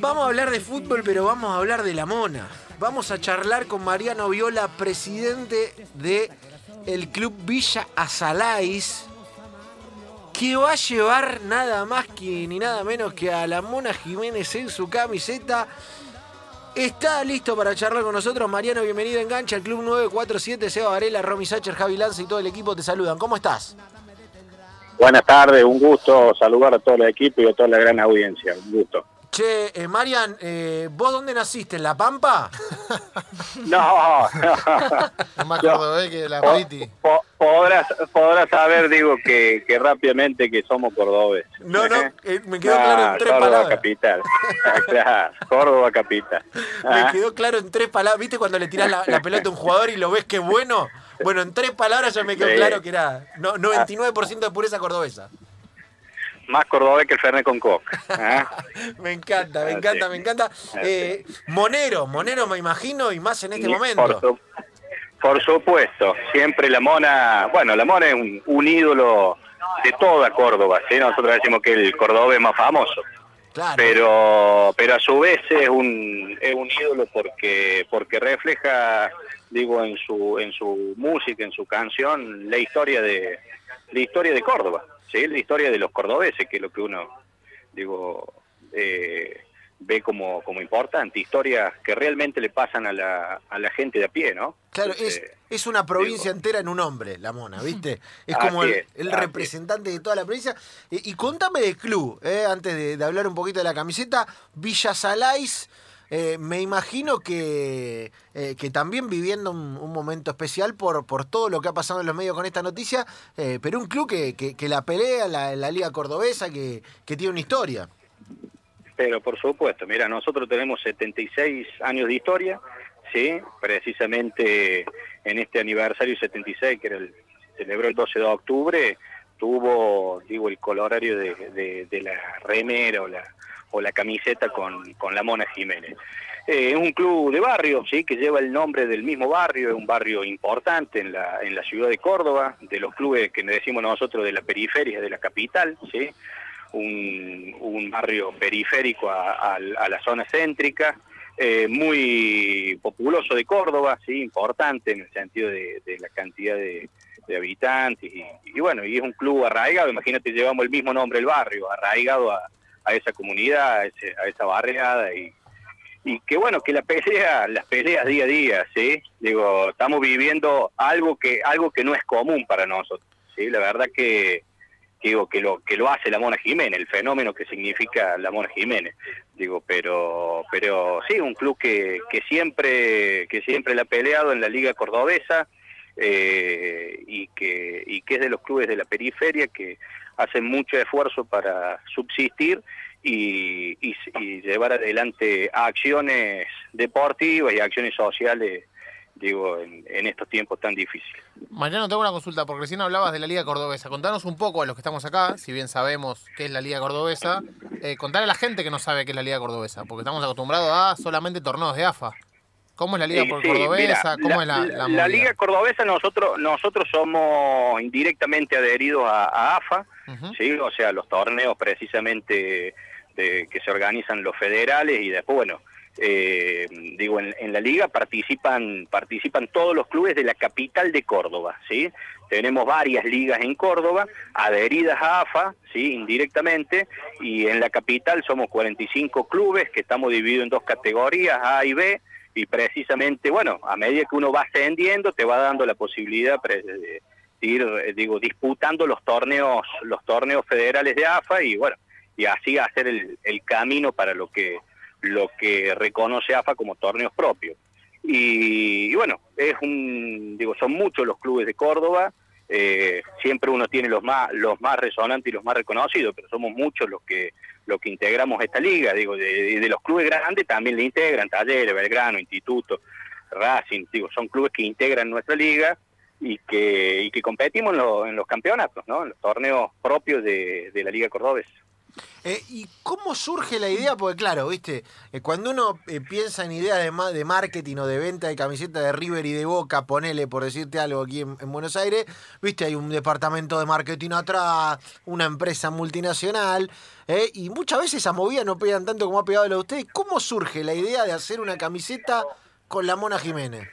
Vamos a hablar de fútbol, pero vamos a hablar de la mona. Vamos a charlar con Mariano Viola, presidente de el Club Villa Azalais, que va a llevar nada más que ni nada menos que a la Mona Jiménez en su camiseta. Está listo para charlar con nosotros. Mariano, bienvenido a Engancha, el Club 947, Seba Varela, Romy Sacher, Javi Lanza y todo el equipo te saludan. ¿Cómo estás? Buenas tardes, un gusto saludar a todo el equipo y a toda la gran audiencia. Un gusto. Che, eh, Marian, eh, ¿vos dónde naciste? ¿En La Pampa? No, Es más cordobés que la Priti. po- podrás, podrás saber, digo, que, que rápidamente que somos cordobes. No, no, eh, me quedó claro en tres Córdoba palabras. capital. claro, Córdoba capital. Me Ah, quedó claro en tres palabras. ¿Viste cuando le tirás la, la pelota a un jugador y lo ves que bueno? Bueno, en tres palabras ya me quedó Sí. claro que era no, 99% de pureza cordobesa. Más cordobés que el Fernet con Coca. ¿ah? Me encanta, me encanta, me encanta. Eh, Monero, Monero me imagino y más en este Y Por, momento. su- por supuesto, siempre la mona, bueno, la mona es un, un ídolo de toda Córdoba, ¿sí? nosotros decimos que el cordobés más famoso. Claro. pero pero a su vez es un es un ídolo porque porque refleja digo en su en su música en su canción la historia de la historia de Córdoba sí la historia de los cordobeses que es lo que uno digo eh, ve como como importante historias que realmente le pasan a la a la gente de a pie no Claro, es, Entonces, es una provincia digo- entera en un hombre, la mona, ¿viste? Es como el, representante de toda la provincia. Y, y contame del club, eh, antes de, de hablar un poquito de la camiseta. Villa Salais, eh, me imagino que, eh, que también viviendo un, momento especial por, por todo lo que ha pasado en los medios con esta noticia, eh, pero un club que, que, la pelea la, la Liga Cordobesa, que, que tiene una historia. Pero por supuesto, mira, nosotros tenemos 76 años de historia, ¿sí? Precisamente en este aniversario 76, que era el, celebró el 12 de octubre, tuvo, digo, el colorario de, de- de la remera o la, o la camiseta con, con la Mona Jiménez. Eh, es un club de barrio, sí, que lleva el nombre del mismo barrio, es un barrio importante en la, en la ciudad de Córdoba, de los clubes que decimos nosotros de la periferia, de la capital, sí, un, un barrio periférico a, a- a la zona céntrica, eh, muy populoso de Córdoba, sí, importante en el sentido de, la cantidad de, de habitantes y, y bueno, y es un club arraigado, imagínate, llevamos el mismo nombre el barrio, arraigado a, a esa comunidad, a, ese- a esa barriada y, y que bueno, que la pelea, las peleas día a día, ¿sí? Digo, estamos viviendo algo que algo que no es común para nosotros, ¿sí? La verdad que digo que lo que lo hace la Mona Jiménez, el fenómeno que significa la Mona Jiménez. Digo, pero pero sí, un club que, que siempre que siempre la ha peleado en la liga cordobesa eh, y que y que es de los clubes de la periferia que hacen mucho esfuerzo para subsistir y, y, y llevar adelante acciones deportivas y acciones sociales digo en, en estos tiempos tan difíciles. Mariano, tengo una consulta, porque recién hablabas de la Liga Cordobesa. Contanos un poco a los que estamos acá, si bien sabemos qué es la Liga Cordobesa, eh, contar a la gente que no sabe qué es la Liga Cordobesa, porque estamos acostumbrados a solamente torneos de AFA. ¿Cómo es la Liga Sí, por sí, Cordobesa? mira, ¿Cómo es la, la la movida? Liga Cordobesa nosotros nosotros somos indirectamente adheridos a, a AFA, Sí, o sea, los torneos precisamente de, que se organizan los federales y después bueno, eh, digo en, en la liga participan participan todos los clubes de la capital de Córdoba, sí. Tenemos varias ligas en Córdoba adheridas a AFA, sí, indirectamente, y en la capital somos 45 clubes que estamos divididos en dos categorías, A y B, y precisamente, bueno, a medida que uno va ascendiendo, te va dando la posibilidad pre- de ir, eh, digo, disputando los torneos, los torneos federales de AFA y bueno, y así hacer el, el camino para lo que lo que reconoce AFA como torneos propios. Y, bueno, es un, digo, son muchos los clubes de Córdoba, eh, siempre uno tiene los más, los más resonantes y los más reconocidos, pero somos muchos los que, los que integramos esta liga, digo, de, de los clubes grandes también le integran, Talleres, Belgrano, Instituto, Racing, digo, son clubes que integran nuestra liga y que, y que competimos en, lo- en los campeonatos, ¿no? en los torneos propios de, la Liga Cordobesa. Eh, ¿Y cómo surge la idea? Porque claro, viste, eh, cuando uno eh, piensa en ideas de, ma- de marketing o de venta de camiseta de River y de Boca, ponele por decirte algo aquí en, en Buenos Aires, viste, hay un departamento de marketing atrás, una empresa multinacional, eh, y muchas veces esas movidas no pegan tanto como ha pegado la de ustedes. ¿Cómo surge la idea de hacer una camiseta con la Mona Jiménez?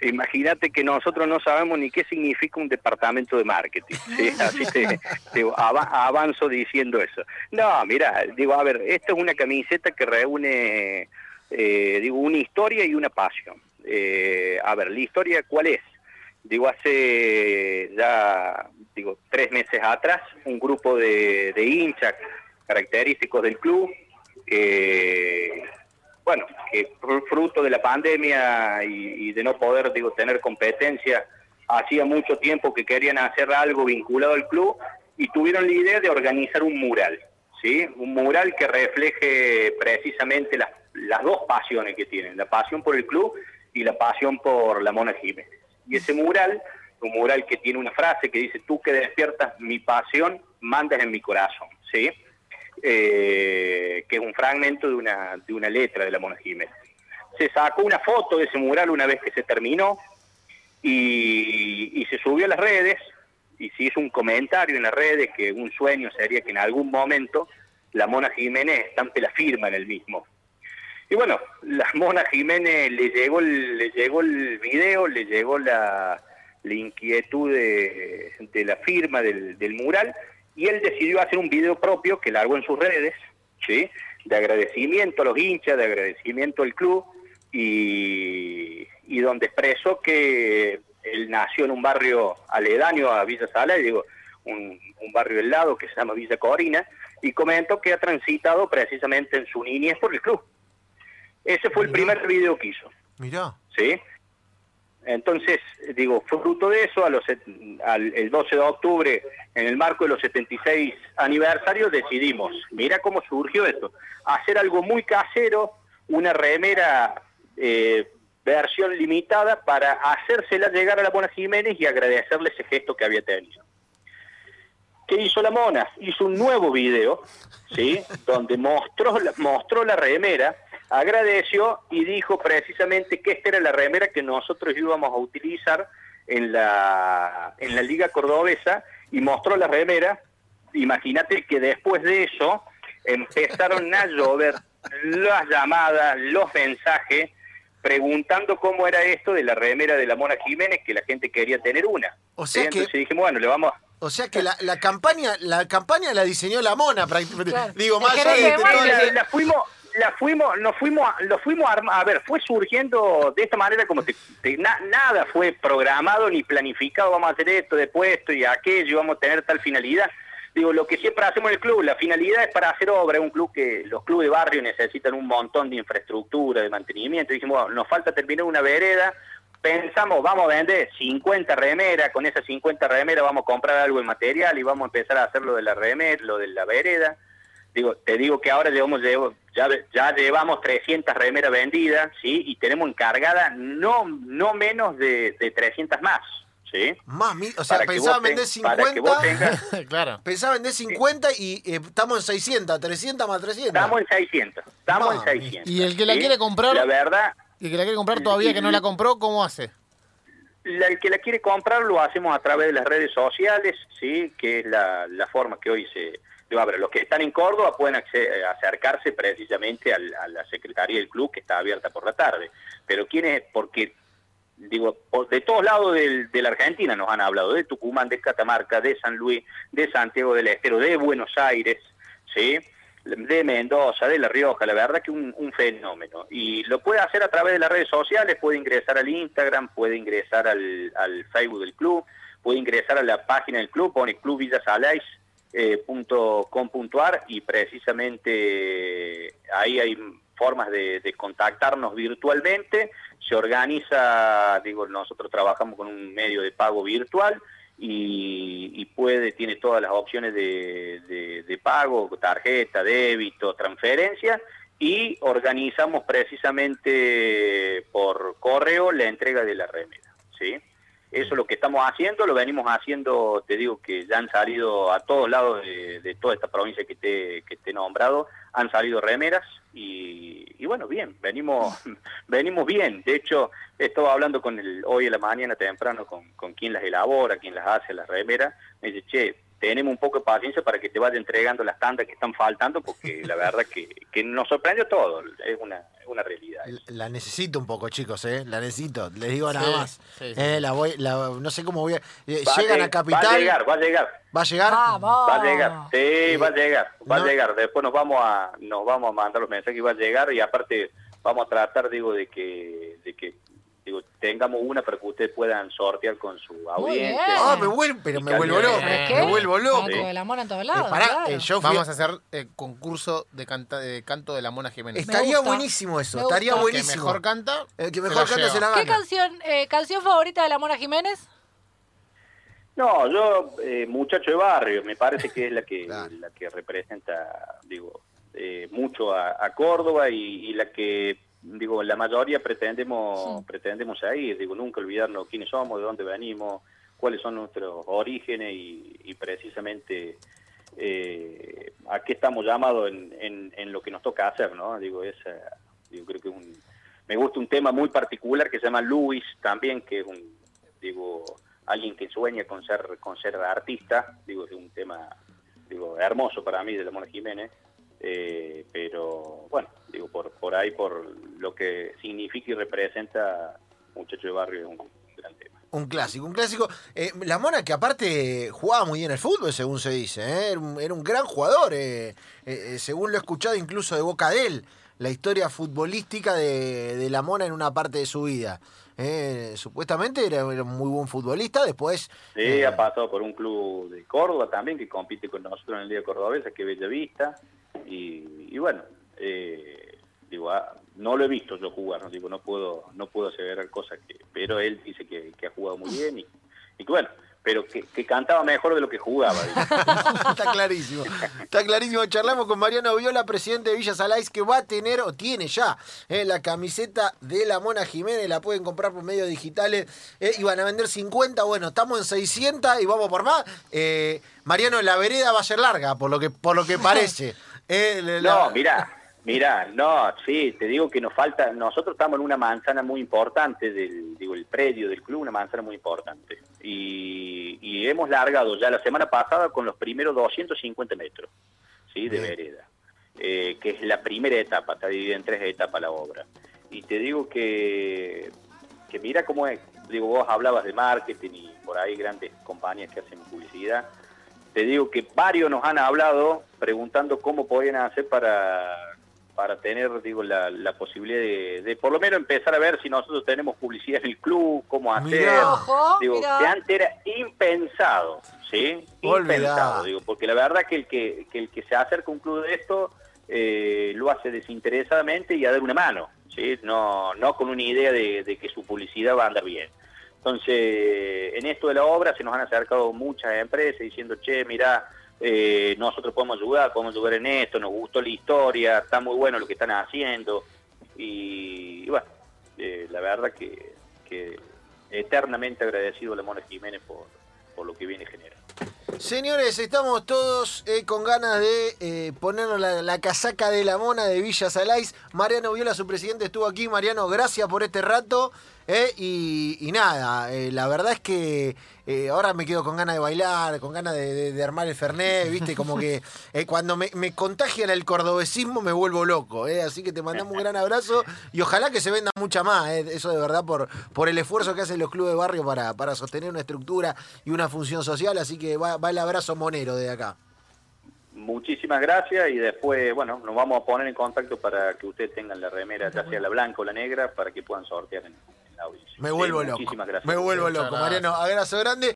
Imagínate que nosotros no sabemos ni qué significa un departamento de marketing, ¿sí? así te, te ava- avanzo diciendo eso. No, mira, digo, a ver, esta es una camiseta que reúne, eh, digo, una historia y una pasión. Eh, a ver, la historia, ¿cuál es? Digo, hace ya, digo, tres meses atrás, un grupo de, de hinchas característicos del club, eh, bueno, que fru- fruto de la pandemia y, y de no poder, digo, tener competencia, hacía mucho tiempo que querían hacer algo vinculado al club y tuvieron la idea de organizar un mural, ¿sí? Un mural que refleje precisamente las, las dos pasiones que tienen, la pasión por el club y la pasión por la Mona Jiménez. Y ese mural, un mural que tiene una frase que dice, tú que despiertas mi pasión, mandas en mi corazón, ¿sí? Eh, que es un fragmento de una, de una letra de la Mona Jiménez. Se sacó una foto de ese mural una vez que se terminó y, se subió a las redes y se hizo un comentario en las redes que un sueño sería que en algún momento la Mona Jiménez estampe la firma en el mismo. Y bueno, la Mona Jiménez le llegó el, le llegó el video, le llegó la, la inquietud de, de la firma del, del mural y él decidió hacer un video propio que largó en sus redes, ¿sí? de agradecimiento a los hinchas, de agradecimiento al club y, y donde expresó que él nació en un barrio aledaño a Villa Sala, y digo, un, un barrio del lado que se llama Villa Corina, y comentó que ha transitado precisamente en su niñez por el club. Ese fue el primer video que hizo. Mirá. ¿sí? Entonces, digo, fruto de eso, a los, al, el 12 de octubre, en el marco de los 76 aniversarios, decidimos, mira cómo surgió esto, hacer algo muy casero, una remera eh, versión limitada para hacérsela llegar a la Mona Jiménez y agradecerle ese gesto que había tenido. ¿Qué hizo la Mona? Hizo un nuevo video, ¿sí? Donde mostró mostró la remera, agradeció y dijo precisamente que esta era la remera que nosotros íbamos a utilizar en la, en la Liga Cordobesa y mostró la remera. Imagínate que después de eso empezaron a llover las llamadas, los mensajes, preguntando cómo era esto de la remera de la Mona Jiménez, que la gente quería tener una. O sea ¿sí? que- Entonces dijimos, bueno, le vamos a... O sea que la, la campaña la campaña la diseñó la mona prácticamente. Claro. Digo, más allá de, de la fuimos la fuimos nos fuimos lo fuimos a a ver fue surgiendo de esta manera como te- te- na- nada fue programado ni planificado vamos a hacer esto después esto y aquello vamos a tener tal finalidad digo lo que siempre hacemos en el club la finalidad es para hacer obra un club que los clubes de barrio necesitan un montón de infraestructura de mantenimiento dijimos nos falta terminar una vereda pensamos, vamos a vender 50 remeras, con esas 50 remeras vamos a comprar algo de material y vamos a empezar a hacer lo de la remera, lo de la vereda. Digo, te digo que ahora llevamos, llevo- ya, ya llevamos 300 remeras vendidas, ¿sí? Y tenemos encargada no, no menos de, de 300 más, ¿sí? Más, o sea, Para que pensaba vender para que vos 50, tengas- claro. pensaba vender 50 y eh, estamos en 600, 300 más 300. Estamos en 600, estamos en Mami. 600. Y el que la ¿sí? quiere comprar- La verdad, Y el que la quiere comprar todavía que no la compró, ¿cómo hace? La- el que la quiere comprar lo hacemos a través de las redes sociales, sí, que es la, la forma que hoy se... Los que están en Córdoba pueden acce- acercarse precisamente a la Secretaría del Club que está abierta por la tarde. Pero ¿quiénes? Porque, digo, de todos lados del- de la Argentina nos han hablado, de Tucumán, de Catamarca, de San Luis, de Santiago del Estero, de Buenos Aires, ¿sí? de Mendoza, de La Rioja, la verdad que un, un fenómeno. Y lo puede hacer a través de las redes sociales, puede ingresar al Instagram, puede ingresar al, al Facebook del club, puede ingresar a la página del club, pone clubvillasalais.com.ar y precisamente ahí hay formas de, contactarnos virtualmente, se organiza, digo, nosotros trabajamos con un medio de pago virtual, y, puede, tiene todas las opciones de, de- de pago, tarjeta, débito, transferencia, y organizamos precisamente por correo la entrega de la remera, ¿sí? Eso es lo que estamos haciendo, lo venimos haciendo, te digo que ya han salido a todos lados de, toda esta provincia que te, que te he nombrado, han salido remeras y, bueno, bien, venimos venimos bien. De hecho, estaba hablando con el, hoy en la mañana temprano con, con quien las elabora, quien las hace, las remeras, me dice, che, tenemos un poco de paciencia para que te vaya entregando las tandas que están faltando, porque la verdad que, que nos sorprendió todo, es una, una realidad. La necesito un poco, chicos, ¿eh? La necesito, les digo nada más. Eh, la voy, la, no sé cómo voy a... Eh, llegan a, Capital... Va a llegar, va a llegar. ¿Va a llegar? Va a llegar, sí, va a llegar, va a llegar. Después nos vamos a nos vamos a mandar los mensajes y va a llegar y aparte vamos a tratar, digo, de que, de que tengamos una para que ustedes puedan sortear con su audiencia. Ah, me vuelvo, pero me vuelvo loco. Me vuelvo loco. de la mona en todos lados. Eh, Vamos a hacer el concurso de, canta, de canto de la Mona Jiménez. Estaría buenísimo eso, estaría buenísimo. El que mejor canta, el que mejor canta se la gana. ¿Qué canción, eh, canción favorita de la Mona Jiménez? No, yo, eh, muchacho de barrio, me parece que es la que, la que representa, digo, eh, mucho a, Córdoba y, la que digo, la mayoría pretendemos, pretendemos ahí, digo, nunca olvidarnos quiénes somos, de dónde venimos, cuáles son nuestros orígenes y, precisamente eh, a qué estamos llamados en, en, lo que nos toca hacer, ¿no? Digo, es, digo, creo que un, me gusta un tema muy particular que se llama Luis también, que es un, digo, alguien que sueña con ser, con ser artista, digo, es un tema, digo, hermoso para mí de la Mona Jiménez, eh, pero bueno, digo, por, por ahí, por lo que significa y representa Muchacho de Barrio, es un gran tema. Un clásico, un clásico. Eh, la Mona que aparte jugaba muy bien el fútbol, según se dice, ¿eh? era, un, gran jugador, según lo he escuchado incluso de boca de él, la historia futbolística de, de la Mona en una parte de su vida. supuestamente era, un muy buen futbolista, después... Sí, ha pasado por un club de Córdoba también, que compite con nosotros en el Día Cordobesa, que es Bellavista, y, bueno, eh, digo, ah, no lo he visto yo jugar, no digo, no puedo, no puedo aseverar cosas que, pero él dice que, ha jugado muy bien y, y bueno, pero que, cantaba mejor de lo que jugaba. está clarísimo, está clarísimo. Charlamos con Mariano Viola, presidente de Villa Salais, que va a tener, o tiene ya, eh, la camiseta de la Mona Jiménez, la pueden comprar por medios digitales, eh, y van a vender 50, bueno, estamos en 600 y vamos por más. Eh, Mariano, la vereda va a ser larga, por lo que, por lo que parece. No, mira, mira, no, sí, te digo que nos falta, nosotros estamos en una manzana muy importante del, digo, el predio del club, una manzana muy importante. Y, hemos largado ya la semana pasada con los primeros 250 metros, ¿sí? De vereda. Eh, que es la primera etapa, está dividida en tres etapas la obra. Y te digo que, que mira cómo es, digo, vos hablabas de marketing y por ahí grandes compañías que hacen publicidad, te digo que varios nos han hablado preguntando cómo podían hacer para, para tener digo la, posibilidad de, por lo menos empezar a ver si nosotros tenemos publicidad en el club, cómo hacer. digo, que antes era impensado, ¿sí? Impensado, digo, porque la verdad que el que, el que se acerca a un club de esto eh, lo hace desinteresadamente y a dar una mano, ¿sí? No, no con una idea de, de que su publicidad va a andar bien. Entonces, en esto de la obra se nos han acercado muchas empresas diciendo, che, mira, eh, nosotros podemos ayudar, podemos ayudar en esto, nos gustó la historia, está muy bueno lo que están haciendo. Y, bueno, eh, la verdad que, eternamente agradecido a la Mona Jiménez por, lo que viene generando. Señores, estamos todos eh, con ganas de ponernos la, la, casaca de la mona de Villa Salais. Mariano Viola, su presidente, estuvo aquí. Mariano, gracias por este rato. ¿Eh? Y, nada, eh, la verdad es que eh, ahora me quedo con ganas de bailar, con ganas de, armar el Fernet, ¿viste? Como que cuando me, me, contagian el cordobesismo me vuelvo loco, Así que te mandamos un gran abrazo y ojalá que se venda mucha más, Eso de verdad por, por el esfuerzo que hacen los clubes de barrio para, para sostener una estructura y una función social, así que va, va el abrazo monero de acá. Muchísimas gracias y después, bueno, nos vamos a poner en contacto para que ustedes tengan la remera, ya sea la blanca o la negra, para que puedan sortear en, me vuelvo loco. Me vuelvo loco, Mariano. Abrazo grande.